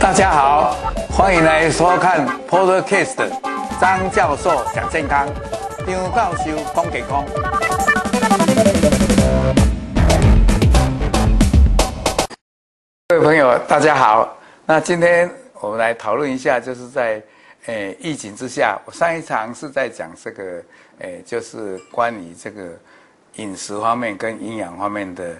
大家好，欢迎来收看 Podcast 张教授讲健康，张教授讲健康。各位朋友，大家好。那今天我们来讨论一下，就是在诶疫情之下，我上一场是在讲这个诶，就是关于这个饮食方面跟营养方面的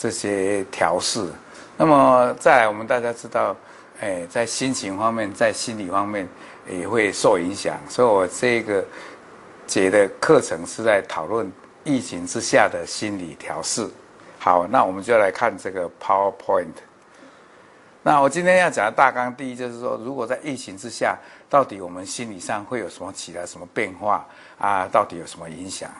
这些调试。那么再来，我们大家知道。哎，在心情方面，在心理方面也会受影响，所以我这个节的课程是在讨论疫情之下的心理调试。好，那我们就来看这个 PowerPoint。那我今天要讲的大纲，第一就是说，如果在疫情之下，到底我们心理上会有什么起来什么变化啊？到底有什么影响？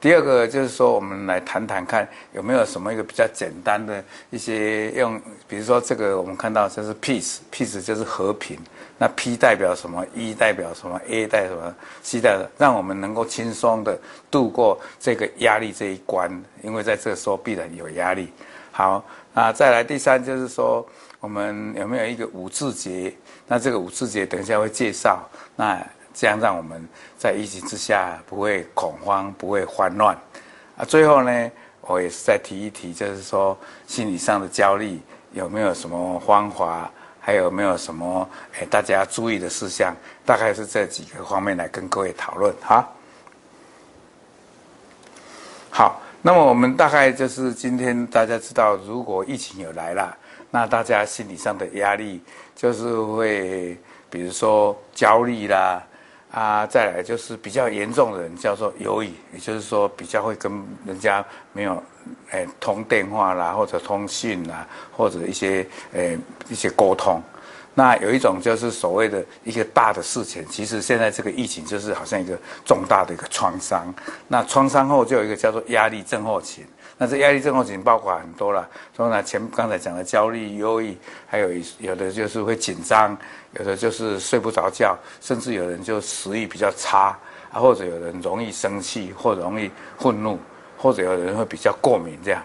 第二个就是说，我们来谈谈看有没有什么一个比较简单的一些用，比如说这个我们看到就是 peace，peace 就是和平，那 P 代表什么？E 代表什么？A 代表什么？C 代表让我们能够轻松的度过这个压力这一关，因为在这个时候必然有压力。好，那再来第三就是说，我们有没有一个五字节？那这个五字节等一下会介绍。那这样让我们在疫情之下不会恐慌，不会慌乱。啊，最后呢，我也是再提一提，就是说心理上的焦虑有没有什么方法，还有没有什么诶大家注意的事项，大概是这几个方面来跟各位讨论哈。好，那么我们大概就是今天大家知道，如果疫情有来了，那大家心理上的压力就是会，比如说焦虑啦。啊，再来就是比较严重的人叫做忧郁，也就是说比较会跟人家没有，诶通电话啦，或者通讯啦，或者一些诶一些沟通。那有一种就是所谓的一个大的事情，其实现在这个疫情就是好像一个重大的一个创伤。那创伤后就有一个叫做压力症候群。那这压力症候群包括很多了，所以呢，前刚才讲的焦虑、忧郁，还有有的就是会紧张，有的就是睡不着觉，甚至有人就食欲比较差啊，或者有人容易生气，或容易愤怒，或者有人会比较过敏，这样，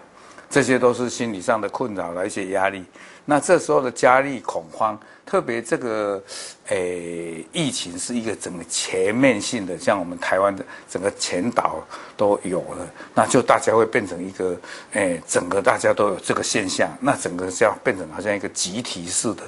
这些都是心理上的困扰的一些压力。那这时候的压力、恐慌，特别这个，诶，疫情是一个整个全面性的，像我们台湾的整个全岛都有了，那就大家会变成一个，诶，整个大家都有这个现象，那整个这样变成好像一个集体式的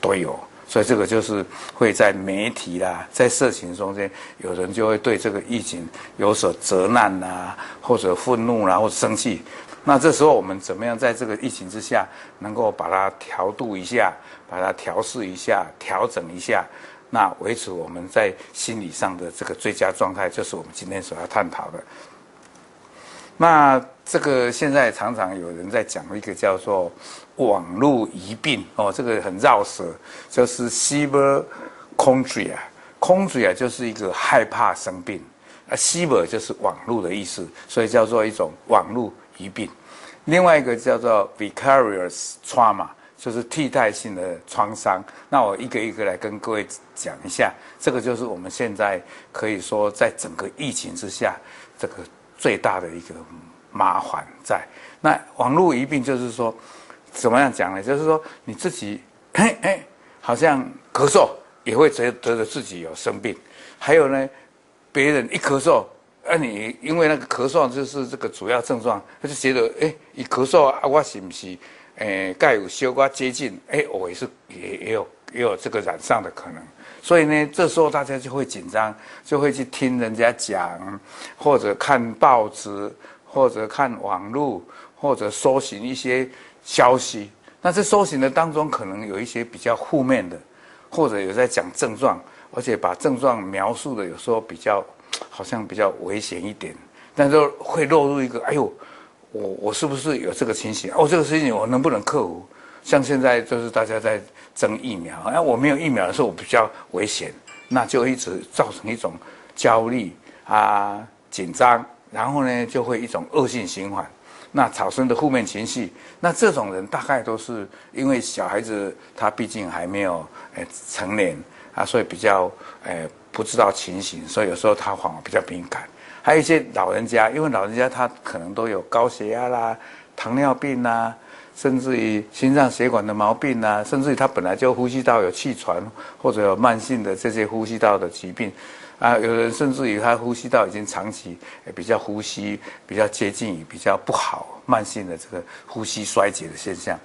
都有，所以这个就是会在媒体啦，在社群中间，有人就会对这个疫情有所责难啦，或者愤怒啦，或者生气。那这时候我们怎么样在这个疫情之下，能够把它调度一下，把它调试一下，调整一下，那维持我们在心理上的这个最佳状态，就是我们今天所要探讨的。那这个现在常常有人在讲一个叫做网络疑病哦，这个很绕舌，就是 cyberchondria，chondria 就是一个害怕生病，啊 cyber 就是网络的意思，所以叫做一种网络。疾病，另外一个叫做 vicarious trauma，就是替代性的创伤。那我一个一个来跟各位讲一下，这个就是我们现在可以说在整个疫情之下，这个最大的一个麻烦在。那网络疾病就是说，怎么样讲呢？就是说你自己，嘿嘿，好像咳嗽也会觉得自己有生病，还有呢，别人一咳嗽。那、你因为那个咳嗽就是这个主要症状，他就觉得哎，一咳嗽啊，我是不是诶，该有小瓜接近？哎，我也是也也有也有这个染上的可能。所以呢，这时候大家就会紧张，就会去听人家讲，或者看报纸，或者看网络，或者搜寻一些消息。那这搜寻的当中，可能有一些比较负面的，或者有在讲症状，而且把症状描述的有时候比较。好像比较危险一点，但是会落入一个，哎呦，我我是不是有这个情形？哦，这个事情我能不能克服？像现在就是大家在争疫苗，哎，我没有疫苗的时候我比较危险，那就一直造成一种焦虑啊、紧张，然后呢就会一种恶性循环，那产生的负面情绪，那这种人大概都是因为小孩子他毕竟还没有诶成年啊，所以比较诶。不知道情形，所以有时候他反而比较敏感。还有一些老人家，因为老人家他可能都有高血压啦、糖尿病啊，甚至于心脏血管的毛病啊，甚至于他本来就呼吸道有气喘或者有慢性的这些呼吸道的疾病。啊，有人甚至于他呼吸道已经长期比较呼吸比较接近于比较不好慢性的这个呼吸衰竭的现象，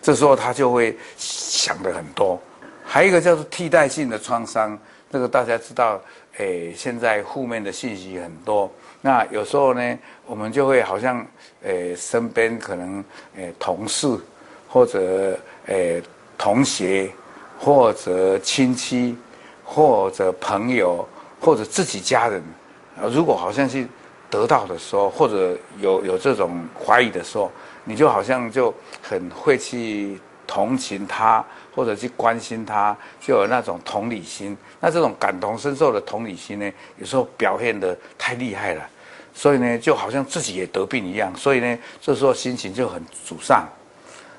这时候他就会想的很多。还有一个叫做替代性的创伤，这个大家知道，诶，现在负面的信息很多，那有时候呢，我们就会好像诶身边可能诶同事或者诶同学或者亲戚或者朋友。或者自己家人，如果好像是得到的时候，或者有有这种怀疑的时候，你就好像就很会去同情他，或者去关心他，就有那种同理心。那这种感同身受的同理心呢，有时候表现得太厉害了，所以呢，就好像自己也得病一样。所以呢，这时候心情就很沮丧，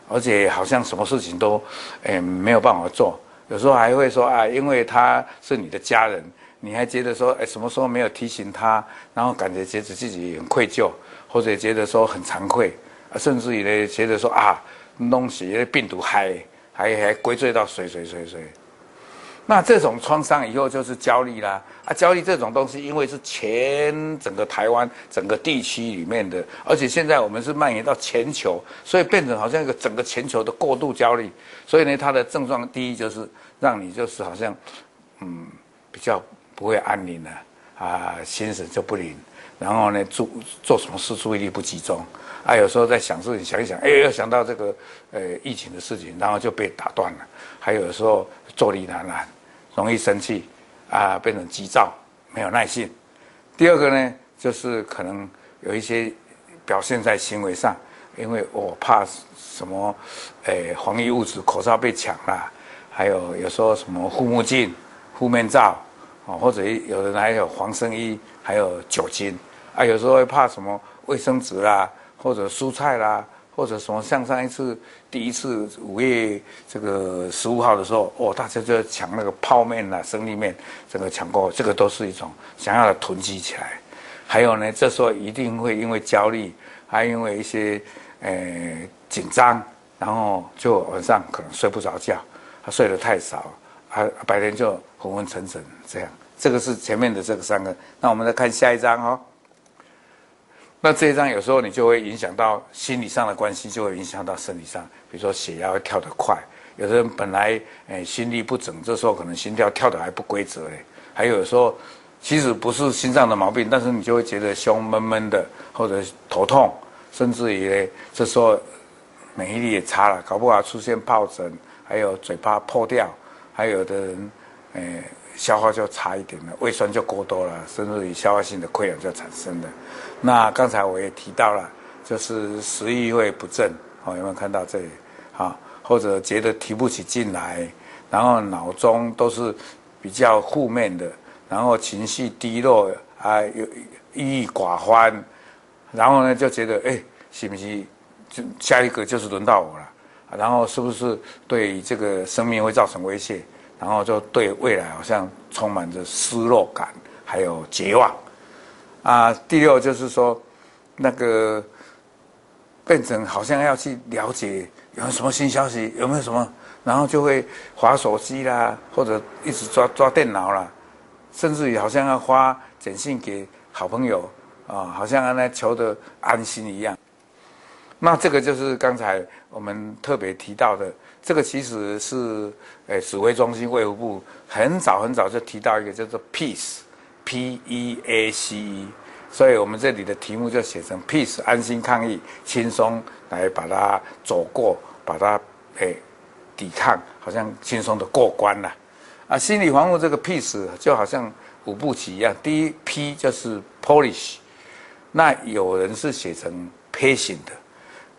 而且好像什么事情都诶没有办法做。有时候还会说啊，因为他是你的家人。你还觉得说，哎，什么时候没有提醒他，然后感觉觉得自己很愧疚，或者觉得说很惭愧，甚至于呢，觉得说啊，东西病毒还还还归罪到谁谁谁谁。那这种创伤以后就是焦虑啦，啊，焦虑这种东西，因为是全整个台湾整个地区里面的，而且现在我们是蔓延到全球，所以变成好像一个整个全球的过度焦虑，所以呢，它的症状第一就是让你就是好像，嗯，比较。不会安宁了，啊心神就不宁，然后呢，做做什么事注意力不集中，啊，有时候在想事情，想一想，哎，又想到这个呃疫情的事情，然后就被打断了。还有时候坐立难安，容易生气，啊，变成急躁，没有耐性。第二个呢，就是可能有一些表现在行为上，因为我怕什么，诶，防疫物质，口罩被抢了，还有有时候什么护目镜、护面罩。哦，或者有人还有黄生衣，还有酒精，啊，有时候会怕什么卫生纸啦，或者蔬菜啦，或者什么，像上一次第一次五月这个十五号的时候，哦，大家就抢那个泡面啦、生力面，这个抢购，这个都是一种想要的囤积起来。还有呢，这时候一定会因为焦虑，还因为一些呃紧张，然后就晚上可能睡不着觉，他睡得太少。啊，白天就昏昏沉沉这样，这个是前面的这个三个。那我们再看下一张哦。那这一张有时候你就会影响到心理上的关系，就会影响到生理上，比如说血压会跳得快。有的人本来诶心律不整，这时候可能心跳跳得还不规则嘞。还有时候其实不是心脏的毛病，但是你就会觉得胸闷闷的，或者头痛，甚至于呢，这时候免疫力也差了，搞不好出现疱疹，还有嘴巴破掉。还有的人，诶，消化就差一点了，胃酸就过多了，甚至于消化性的溃疡就产生了。那刚才我也提到了，就是食欲会不振，哦，有没有看到这里？啊，或者觉得提不起劲来，然后脑中都是比较负面的，然后情绪低落，啊，有郁郁寡欢，然后呢就觉得，哎，是不是就下一个就是轮到我了？然后是不是对这个生命会造成威胁？然后就对未来好像充满着失落感，还有绝望。啊，第六就是说，那个变成好像要去了解有什么新消息，有没有什么，然后就会划手机啦，或者一直抓抓电脑啦，甚至于好像要发简讯给好朋友啊，好像让他求得安心一样。那这个就是刚才我们特别提到的，这个其实是诶指挥中心卫福部很早很早就提到一个叫做 peace，p e a c e，所以我们这里的题目就写成 peace，安心抗疫，轻松来把它走过，把它诶抵抗，好像轻松的过关了。啊，心理防护这个 peace 就好像五步棋一样，第一 P 就是 polish，那有人是写成 patient 的。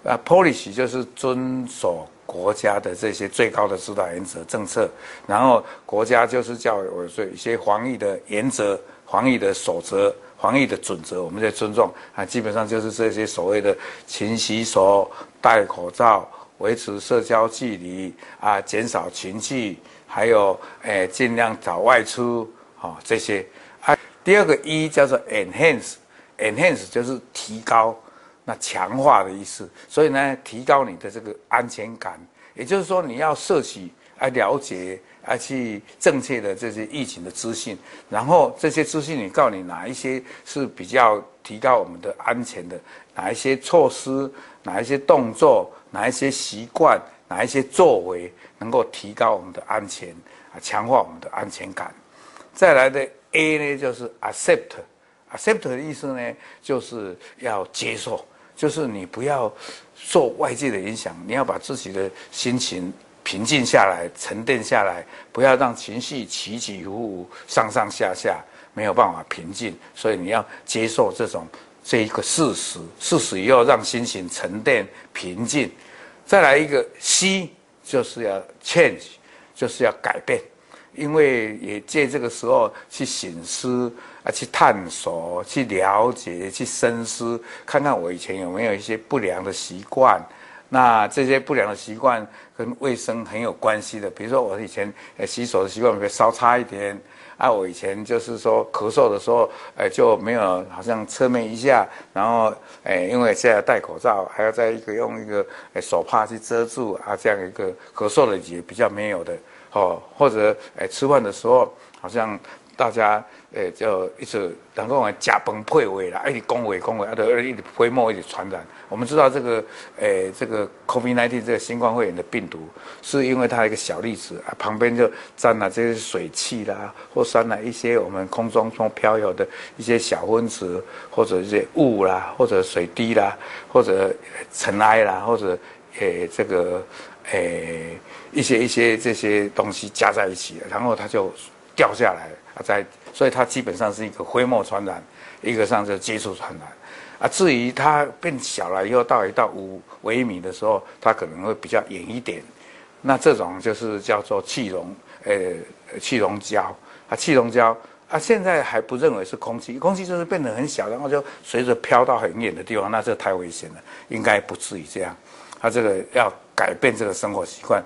啊，policy 就是遵守国家的这些最高的指导原则政策，然后国家就是叫我说一些防疫的原则、防疫的守则、防疫的准则，我们在尊重啊。基本上就是这些所谓的勤洗手、戴口罩、维持社交距离啊、减少群聚，还有诶尽量早外出啊这些。啊，第二个 E 叫做 enhance，enhance 就是提高。那强化的意思。所以呢，提高你的这个安全感，也就是说，你要摄取、来了解、而去正确的这些疫情的资讯，然后这些资讯你告诉你哪一些是比较提高我们的安全的，哪一些措施，哪一些动作，哪一些习惯，哪一些作为能够提高我们的安全啊，强化我们的安全感。再来的 A 呢，就是 accept，accept 的意思呢，就是要接受，就是你不要受外界的影响，你要把自己的心情平静下来，沉淀下来，不要让情绪起起伏伏、上上下下，没有办法平静。所以你要接受这种这一个事实，事实以后让心情沉淀平静。再来一个 C，就是要 change，就是要改变。因为也借这个时候去醒思啊，去探索、去了解、去深思，看看我以前有没有一些不良的习惯。那这些不良的习惯跟卫生很有关系的，比如说我以前洗手的习惯会稍差一点啊，我以前就是说咳嗽的时候，哎就没有好像侧面一下，然后哎因为现在戴口罩，还要再一个用一个手帕去遮住啊，这样一个咳嗽的也比较没有的。哦，或者诶，吃饭的时候好像大家诶就一直能够往假崩溃位啦，一直恭维恭维，啊，都一直飞沫一直传染。我们知道这个诶，这个 COVID-19 这个新冠肺炎的病毒，是因为它一个小粒子啊，旁边就沾了这些水汽啦，或沾了一些我们空中中飘摇的一些小分子，或者一些雾啦，或者水滴啦，或者尘埃啦，或者诶这个诶。一些一些这些东西加在一起，然后它就掉下来啊，在所以它基本上是一个飞沫传染，一个上是接触传染啊。至于它变小了以后，到一到五微米的时候，它可能会比较远一点。那这种就是叫做气溶，呃，气溶胶啊，气溶胶啊，现在还不认为是空气，空气就是变得很小，然后就随着飘到很远的地方，那这太危险了，应该不至于这样。它这个要改变这个生活习惯。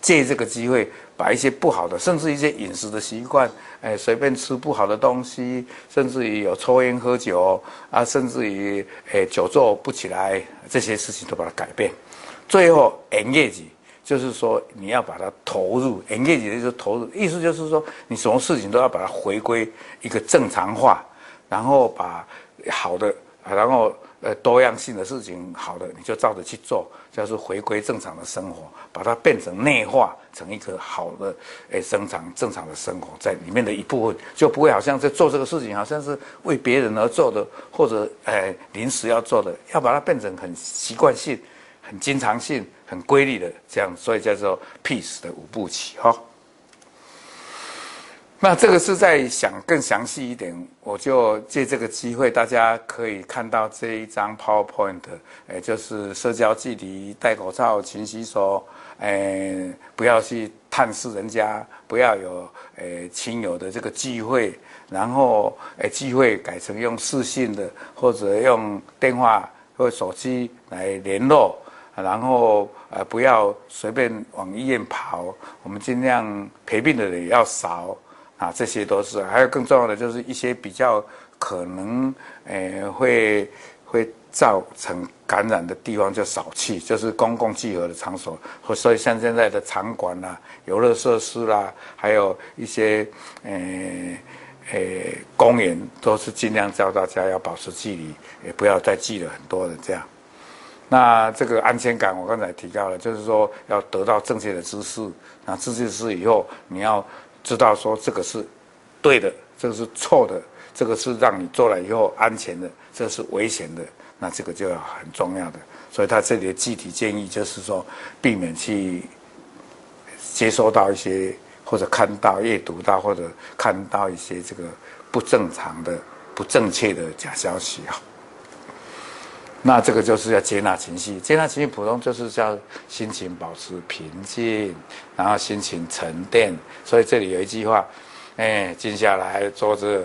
借这个机会，把一些不好的，甚至一些饮食的习惯，哎，随便吃不好的东西，甚至于有抽烟喝酒啊，甚至于哎久坐不起来，这些事情都把它改变。最后，engage 就是说你要把它投入，engage 就是投入，意思就是说你什么事情都要把它回归一个正常化，然后把好的，然后。呃，多样性的事情，好的你就照着去做，就是回归正常的生活，把它变成内化成一个好的，诶，生长正常的生活在里面的一部分，就不会好像在做这个事情，好像是为别人而做的，或者诶临时要做的，要把它变成很习惯性、很经常性、很规律的这样，所以叫做 peace 的五步棋，哈。那这个是在想更详细一点，我就借这个机会，大家可以看到这一张 PowerPoint，诶，就是社交距离、戴口罩、勤洗手，诶，不要去探视人家，不要有诶亲友的这个聚会，然后诶聚会改成用视讯的，或者用电话或手机来联络，然后呃不要随便往医院跑，我们尽量陪病的人也要少。啊，这些都是，还有更重要的，就是一些比较可能，诶，会会造成感染的地方就少去，就是公共聚合的场所，或所以像现在的场馆啦、游乐设施啦，还有一些，诶诶，公园，都是尽量叫大家要保持距离，也不要再聚了很多人这样。那这个安全感，我刚才提到了，就是说要得到正确的知识，那知识以后你要。知道说这个是对的，这个是错的，这个是让你做了以后安全的，这是危险的，那这个就要很重要的。所以他这里的具体建议就是说，避免去接收到一些或者看到、阅读到或者看到一些这个不正常的、不正确的假消息啊。那这个就是要接纳情绪，接纳情绪，普通就是叫心情保持平静，然后心情沉淀。所以这里有一句话，哎，静下来坐着，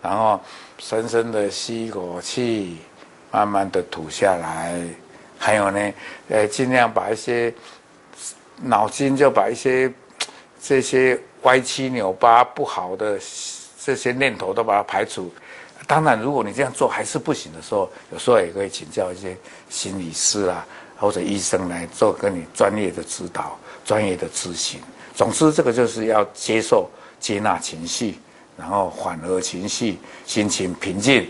然后深深的吸一口气，慢慢的吐下来。还有呢，呃，尽量把一些脑筋就把一些这些歪七扭八不好的这些念头都把它排除。当然，如果你这样做还是不行的时候，有时候也可以请教一些心理师啊，或者医生来做跟你专业的指导、专业的咨询。总之，这个就是要接受、接纳情绪，然后缓和情绪，心情平静。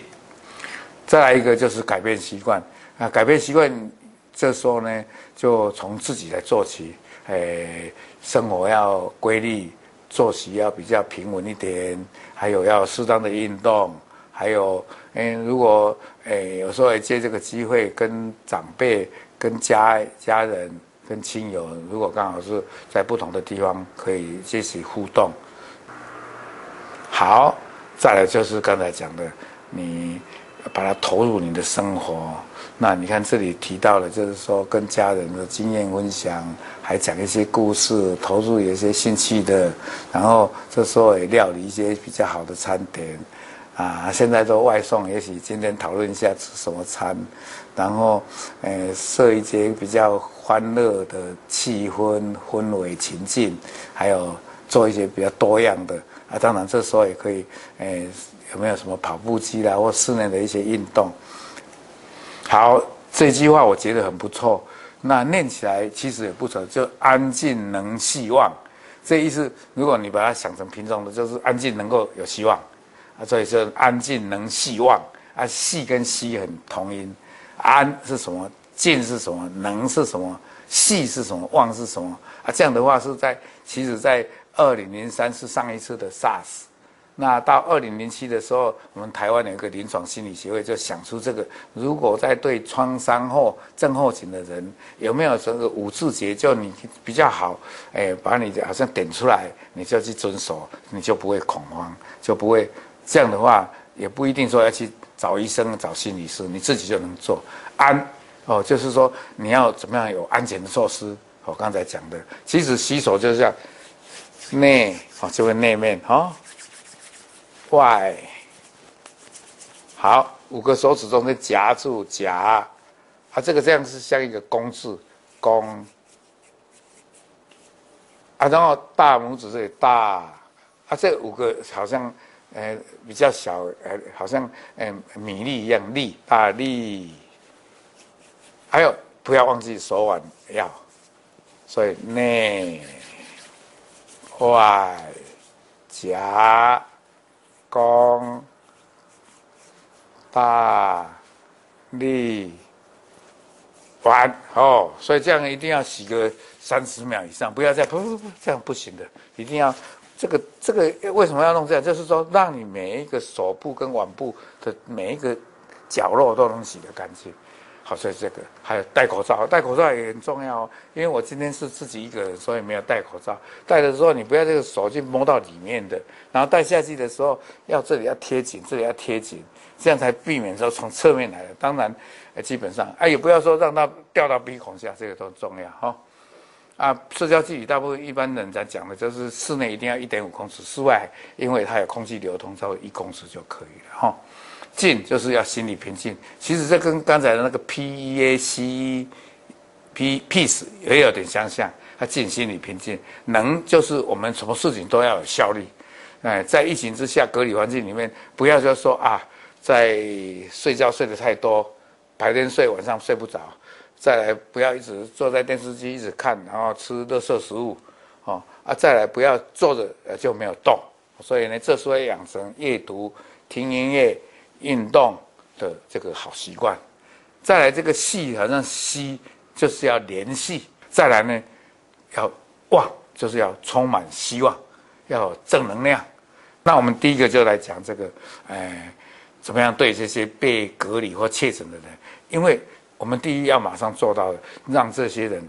再来一个就是改变习惯啊，改变习惯，这时候呢，就从自己来做起，诶，生活要规律，作息要比较平稳一点，还有要适当的运动。还有，嗯，如果诶有时候也借这个机会跟长辈、跟家家人、跟亲友，如果刚好是在不同的地方，可以进行互动。好，再来就是刚才讲的，你把它投入你的生活。那你看这里提到了，就是说跟家人的经验分享，还讲一些故事，投入有一些兴趣的，然后这时候也料理一些比较好的餐点。啊，现在都外送，也许今天讨论一下吃什么餐，然后，呃，设一些比较欢乐的气氛、氛围、情境，还有做一些比较多样的啊。当然，这时候也可以，呃，有没有什么跑步机啦，或室内的一些运动？好，这句话我觉得很不错。那念起来其实也不错，就安静能希望。这意思，如果你把它想成平常的，就是安静能够有希望。啊，所以说安静能希望啊，细跟希很同音，安是什么？静是什么？能是什么？细是什么？望是什么？啊，这样的话是在其实，在二零零三是上一次的 SARS，那到二零零七的时候，我们台湾有一个临床心理协会就想出这个，如果在对创伤后症候群的人有没有这个五字诀，就你比较好，哎，把你好像点出来，你就去遵守，你就不会恐慌，就不会。这样的话也不一定说要去找医生、找心理师，你自己就能做安哦，就是说你要怎么样有安全的措施。我刚才讲的，其实洗手就是这样，内哦就会内面哦，外好五个手指中间夹住夹，啊这个这样是像一个弓字弓啊，然后大拇指这里大啊，这五个好像。呃，比较小，呃，好像呃米粒一样粒，大粒。还有，不要忘记手腕要，所以内外夹弓大粒腕哦，所以这样一定要洗个三十秒以上，不要再不不不，这样不行的，一定要。这个这个为什么要弄这样？就是说，让你每一个手部跟腕部的每一个角落都能洗得干净。好，所以这个还有戴口罩，戴口罩也很重要哦。因为我今天是自己一个人，所以没有戴口罩。戴的时候，你不要这个手去摸到里面的。然后戴下去的时候，要这里要贴紧，这里要贴紧，这样才避免说从侧面来的。当然，基本上哎，也不要说让它掉到鼻孔下，这个都重要哈。哦啊，社交距离大部分一般人在讲的就是室内一定要一点五公尺，室外因为它有空气流通，稍微一公尺就可以了哈。静就是要心理平静，其实这跟刚才的那个 P E A C E P Peace 也有点相像，它静心理平静。能就是我们什么事情都要有效率，哎，在疫情之下隔离环境里面，不要就说啊，在睡觉睡得太多，白天睡晚上睡不着。再来，不要一直坐在电视机一直看，然后吃垃圾食物，哦啊！再来，不要坐着就没有动，所以呢，这时候养成阅读、听音乐、运动的这个好习惯。再来，这个戏好像系就是要联系。再来呢，要望就是要充满希望，要有正能量。那我们第一个就来讲这个，哎，怎么样对这些被隔离或确诊的人，因为。我们第一要马上做到的，让这些人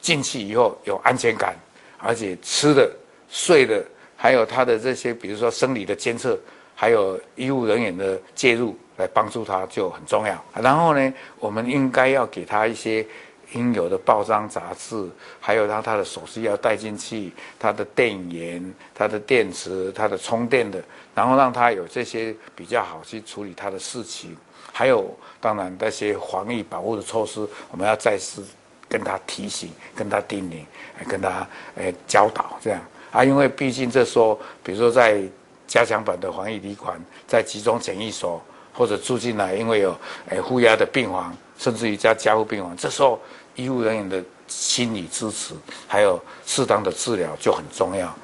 进去以后有安全感，而且吃的、睡的，还有他的这些，比如说生理的监测，还有医务人员的介入来帮助他就很重要。然后呢，我们应该要给他一些应有的报章杂志，还有让他的手机要带进去，他的电源、他的电池、他的充电的，然后让他有这些比较好去处理他的事情。还有，当然那些防疫保护的措施，我们要再次跟他提醒、跟他叮咛、跟他诶教导这样啊。因为毕竟这时候，比如说在加强版的防疫旅馆，在集中检疫所，或者住进来，因为有诶负压的病房，甚至于加加护病房，这时候医务人员的心理支持，还有适当的治疗就很重要。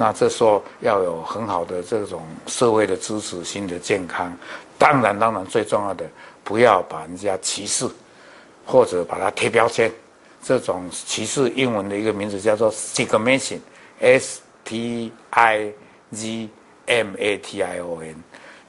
那这时候要有很好的这种社会的支持，心理的健康。当然，当然最重要的，不要把人家歧视，或者把它贴标签。这种歧视英文的一个名字叫做 stigmation，s t i g m a t i o n。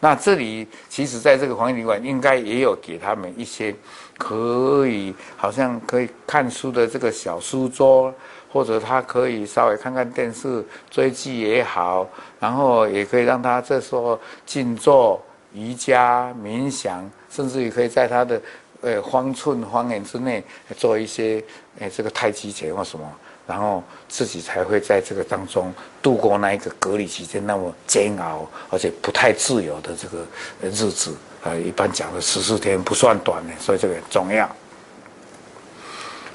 那这里其实在这个防疫旅馆应该也有给他们一些可以好像可以看书的这个小书桌。或者他可以稍微看看电视、追剧也好，然后也可以让他这时候静坐、瑜伽、冥想，甚至于可以在他的呃方寸方圆之内做一些呃这个太极拳或什么，然后自己才会在这个当中度过那一个隔离期间那么煎熬而且不太自由的这个日子。呃，一般讲的十四天不算短的，所以这个很重要。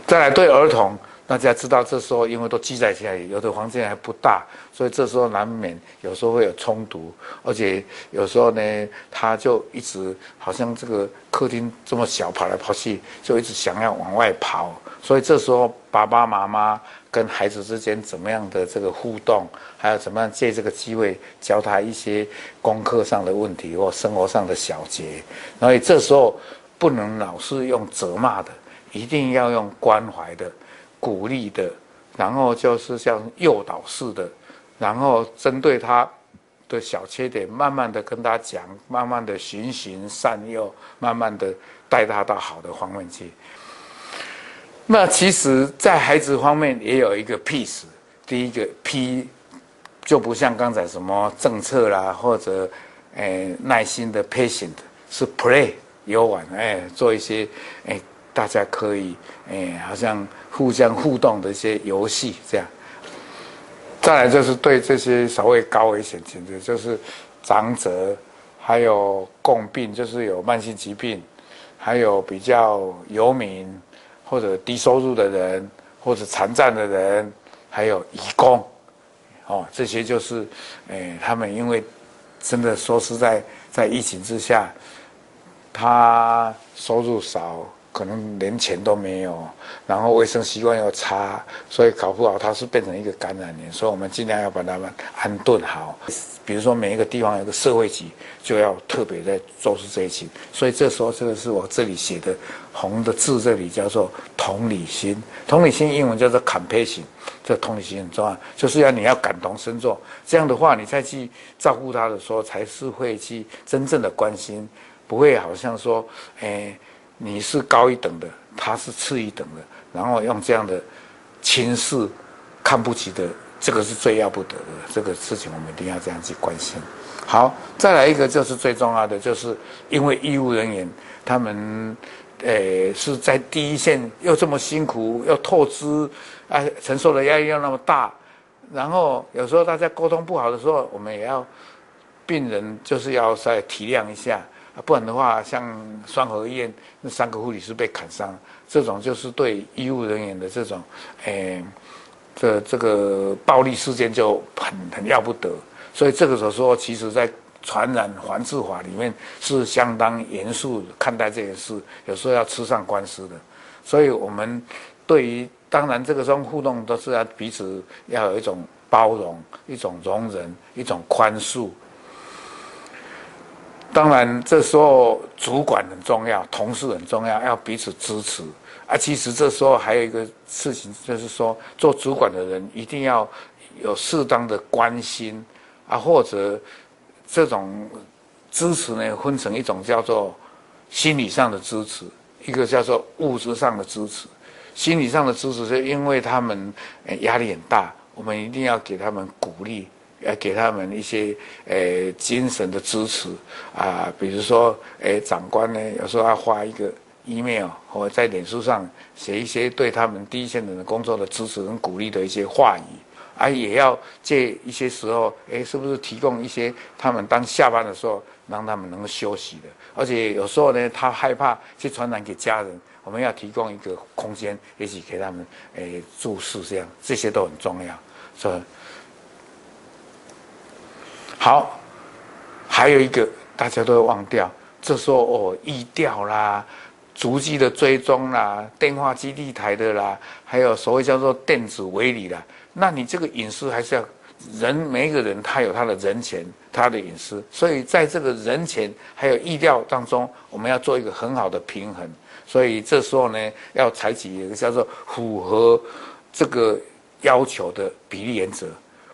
再来对儿童。大家知道，这时候因为都积在家里，有的房间还不大，所以这时候难免有时候会有冲突，而且有时候呢，他就一直好像这个客厅这么小，跑来跑去，就一直想要往外跑。所以这时候爸爸妈妈跟孩子之间怎么样的这个互动，还有怎么样借这个机会教他一些功课上的问题或生活上的小节。所以这时候不能老是用责骂的，一定要用关怀的。鼓励的，然后就是像诱导式的，然后针对他的小缺点，慢慢的跟他讲，慢慢的循循善诱，慢慢的带他到好的方面去。那其实，在孩子方面也有一个 piece，第一个 P 就不像刚才什么政策啦，或者诶耐心的 patient，是 play 游玩，哎，做一些哎。大家可以，哎，好像互相互动的一些游戏这样。再来就是对这些稍微高危险群组，就是长者，还有共病，就是有慢性疾病，还有比较游民或者低收入的人，或者残障的人，还有移工，哦，这些就是，哎，他们因为真的说是在，在疫情之下，他收入少。可能连钱都没有，然后卫生习惯又差，所以搞不好他是变成一个感染源。所以我们尽量要把他们安顿好。比如说每一个地方有个社会局，就要特别在重视这一群。所以这时候这个是我这里写的红的字，这里叫做同理心。同理心英文叫做 compassion，这同理心很重要，就是要你要感同身受。这样的话，你再去照顾他的时候，才是会去真正的关心，不会好像说，哎。你是高一等的，他是次一等的，然后用这样的轻视、看不起的，这个是最要不得的。这个事情我们一定要这样去关心。好，再来一个就是最重要的，就是因为医务人员他们，诶是在第一线又这么辛苦，又透支，啊，承受的压力又那么大，然后有时候大家沟通不好的时候，我们也要病人就是要再体谅一下。不然的话，像双和医院那三个护理师被砍伤，这种就是对医务人员的这种，诶，这这个暴力事件就很很要不得。所以这个时候说，其实在传染防治法里面是相当严肃看待这件事，有时候要吃上官司的。所以我们对于当然这个种互动都是要彼此要有一种包容、一种容忍、一种宽恕。当然，这时候主管很重要，同事很重要，要彼此支持。啊，其实这时候还有一个事情，就是说，做主管的人一定要有适当的关心啊，或者这种支持呢，分成一种叫做心理上的支持，一个叫做物质上的支持。心理上的支持是因为他们压力很大，我们一定要给他们鼓励。要给他们一些诶、呃、精神的支持啊，比如说诶、呃、长官呢，有时候要发一个 email 或者在脸书上写一些对他们第一线人的工作的支持跟鼓励的一些话语，啊，也要借一些时候，诶，是不是提供一些他们当下班的时候让他们能够休息的，而且有时候呢，他害怕去传染给家人，我们要提供一个空间，也许给他们诶住宿这样，这些都很重要，是吧？好，还有一个大家都会忘掉，这时候哦，意调啦，足迹的追踪啦，电话基地台的啦，还有所谓叫做电子围篱啦，那你这个隐私还是要人每一个人他有他的人权，他的隐私，所以在这个人权还有意调当中，我们要做一个很好的平衡。所以这时候呢，要采取一个叫做符合这个要求的比例原则，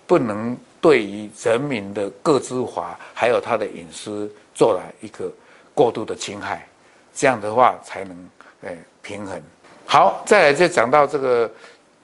不能对于人民的个资法还有他的隐私做了一个过度的侵害，这样的话才能诶平衡。好，再来就讲到这个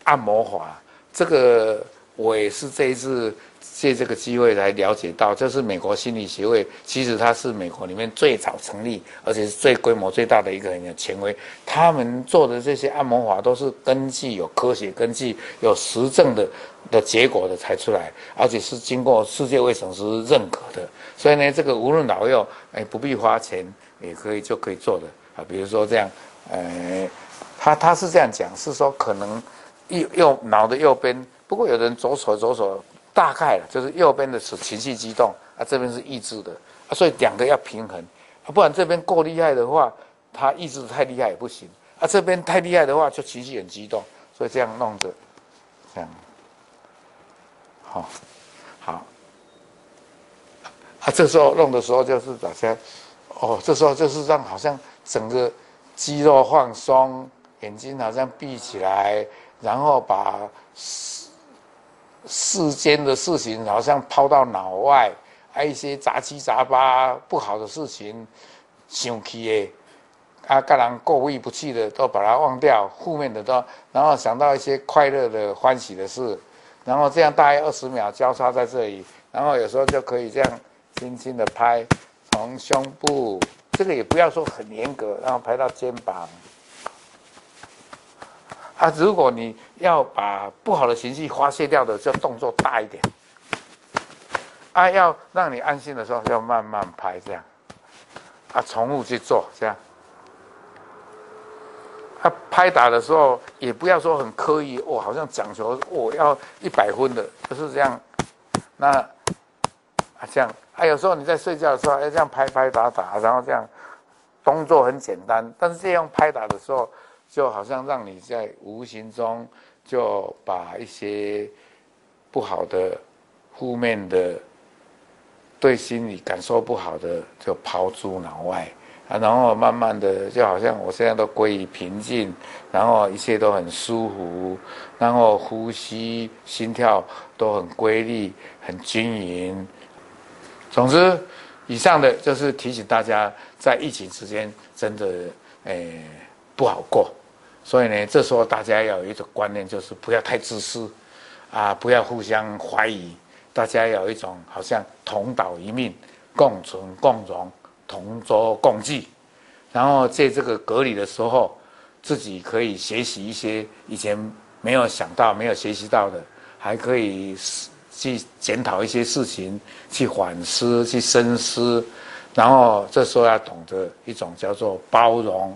按摩法，这个我也是这一次。借这个机会来了解到，这是美国心理协会，其实它是美国里面最早成立，而且是最规模最大的一个很有权威。他们做的这些按摩法都是根据有科学根据、有实证的的结果的才出来，而且是经过世界卫生组织认可的。所以呢，这个无论老幼，哎，不必花钱也可以就可以做的啊。比如说这样，哎，他他是这样讲，是说可能右右脑的右边，不过有人左手左手。大概了，就是右边的是情绪激动啊，这边是抑制的啊，所以两个要平衡啊，不然这边够厉害的话，他意志太厉害也不行啊，这边太厉害的话就情绪很激动，所以这样弄着，这样，好，好，啊，这时候弄的时候就是大家，哦，这时候就是让好像整个肌肉放松，眼睛好像闭起来，然后把。世间的事情好像抛到脑外，还有一些杂七杂八不好的事情，想起的，啊，跟人过意不去的都把它忘掉，负面的都，然后想到一些快乐的、欢喜的事，然后这样大概二十秒交叉在这里，然后有时候就可以这样轻轻的拍，从胸部，这个也不要说很严格，然后拍到肩膀。啊，如果你要把不好的情绪发泄掉的，就动作大一点。啊，要让你安心的时候，要慢慢拍这样。啊，重复去做这样。啊，拍打的时候也不要说很刻意，哦，好像讲求我、哦、要一百分的，就是这样。那啊，这样啊，有时候你在睡觉的时候要这样拍拍打打，然后这样动作很简单，但是这样拍打的时候。就好像让你在无形中就把一些不好的、负面的、对心理感受不好的就抛诸脑外啊，然后慢慢的就好像我现在都归于平静，然后一切都很舒服，然后呼吸、心跳都很规律、很均匀。总之，以上的就是提醒大家，在疫情之间真的诶不好过。所以呢，这时候大家要有一种观念，就是不要太自私，啊，不要互相怀疑，大家要有一种好像同岛一命、共存共荣、同舟共济。然后在这个隔离的时候，自己可以学习一些以前没有想到、没有学习到的，还可以去检讨一些事情，去反思、去深思。然后这时候要懂得一种叫做包容、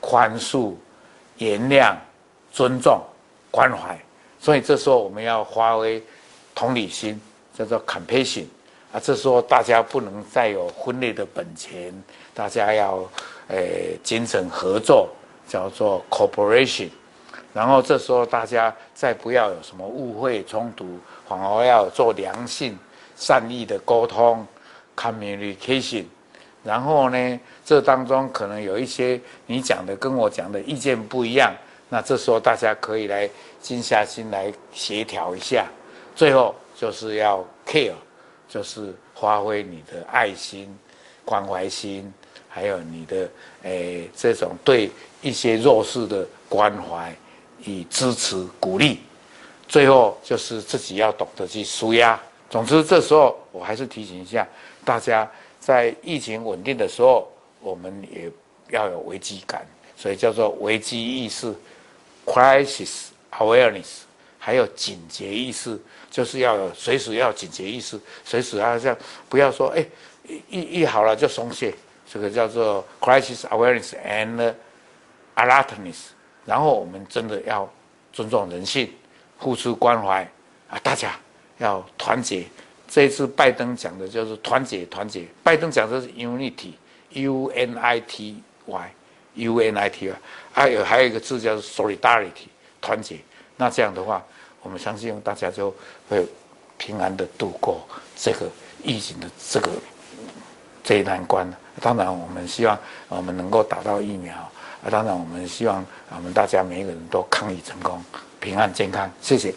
宽恕。原谅、尊重、关怀，所以这时候我们要发挥同理心，叫做 compassion 啊。这时候大家不能再有分裂的本钱，大家要诶、精神合作，叫做 cooperation。然后这时候大家再不要有什么误会冲突，反而要做良性、善意的沟通 communication。然后呢，这当中可能有一些你讲的跟我讲的意见不一样，那这时候大家可以来静下心来协调一下。最后就是要 care，就是发挥你的爱心、关怀心，还有你的诶这种对一些弱势的关怀与支持鼓励。最后就是自己要懂得去纾压。总之，这时候我还是提醒一下大家。在疫情稳定的时候，我们也要有危机感，所以叫做危机意识 （crisis awareness），还有警觉意识，就是要有随时要警觉意识，随时要这样，不要说哎，一一好了就松懈，这个叫做 crisis awareness and alertness。然后我们真的要尊重人性，付出关怀啊，大家要团结。这一次拜登讲的就是团结，团结。拜登讲的是 unity U N I T Y，U N I T Y，还有还有一个字叫 Solidarity，团结。那这样的话，我们相信大家就会平安的度过这个疫情的这个这一难关。当然，我们希望我们能够打到疫苗。啊，当然，我们希望我们大家每一个人都抗疫成功，平安健康。谢谢。